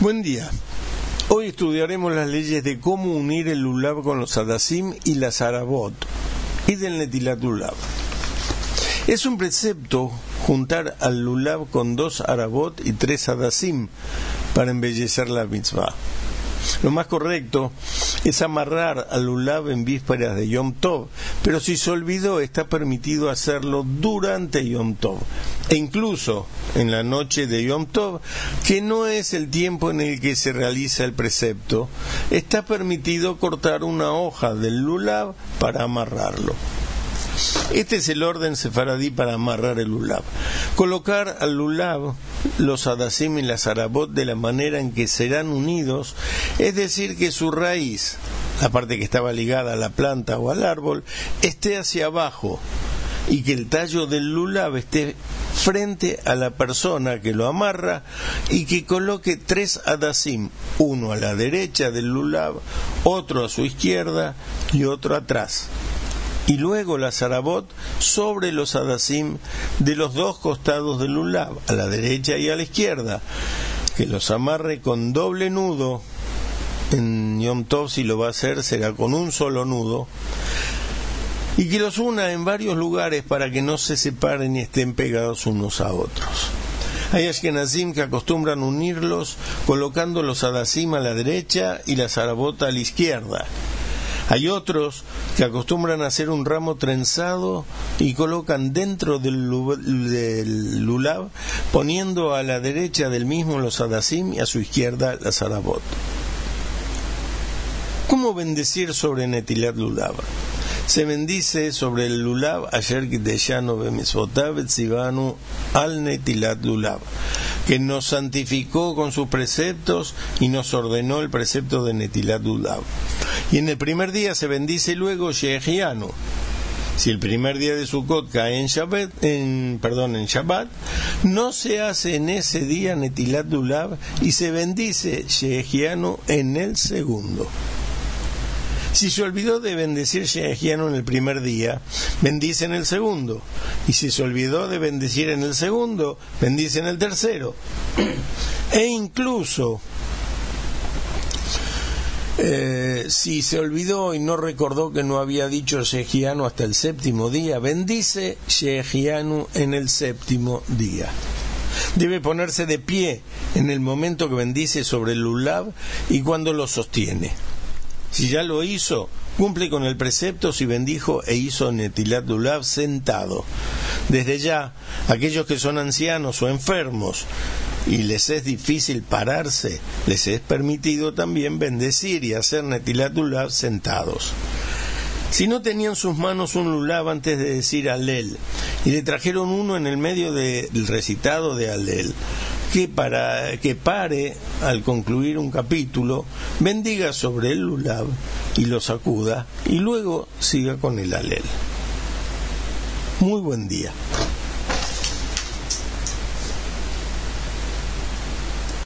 Buen día. Hoy estudiaremos las leyes de cómo unir el lulav con los adasim y las arabot y del netilat lulav. Es un precepto juntar al lulav con dos arabot y tres adasim para embellecer la mitzvah. Lo más correcto es amarrar al lulav en vísperas de Yom Tov, pero si se olvidó está permitido hacerlo durante Yom Tov e incluso en la noche de Yom Tov, que no es el tiempo en el que se realiza el precepto, está permitido cortar una hoja del lulav para amarrarlo. Este es el orden sefaradí para amarrar el lulav. Colocar al lulav los adasim y las arabot de la manera en que serán unidos, es decir, que su raíz, la parte que estaba ligada a la planta o al árbol, esté hacia abajo y que el tallo del lulav esté frente a la persona que lo amarra y que coloque tres adasim, uno a la derecha del lulav, otro a su izquierda y otro atrás y luego la zarabot sobre los adasim de los dos costados del lulav, a la derecha y a la izquierda, que los amarre con doble nudo. En Yom Tov, si lo va a hacer, será con un solo nudo. Y que los una en varios lugares para que no se separen y estén pegados unos a otros. Hay ashkenazim que acostumbran unirlos colocando los adasim a la derecha y la zarabot a la izquierda hay otros que acostumbran hacer un ramo trenzado y colocan dentro del, lulav, poniendo a la derecha del mismo los adasim y a su izquierda la zarabot. ¿Cómo bendecir sobre Netilat Lulav? Se bendice sobre el Lulav ayer al Netilat Lulav que nos santificó con sus preceptos y nos ordenó el precepto de Netilat Lulav. Y en el primer día se bendice luego Shehianu. Si el primer día de Sukkot cae en Shabbat, en, perdón, en no se hace en ese día Netilat Lulav y se bendice Shehianu en el segundo. Si se olvidó de bendecir Shehejiano en el primer día, bendice en el segundo. Y si se olvidó de bendecir en el segundo, bendice en el tercero. E incluso eh, si se olvidó y no recordó que no había dicho Shehiano hasta el séptimo día, bendice Shehiano en el séptimo día. Debe ponerse de pie en el momento que bendice sobre el lulav y cuando lo sostiene. Si ya lo hizo, cumple con el precepto si bendijo e hizo Netilat Dulav sentado. Desde ya, aquellos que son ancianos o enfermos y les es difícil pararse, les es permitido también bendecir y hacer Netilat Dulav sentados. Si no tenían sus manos un lulav antes de decir Alel, y le trajeron uno en el medio del recitado de Alel, que para que pare al concluir un capítulo, bendiga sobre el lulav y lo sacuda y luego siga con el alel. Muy buen día.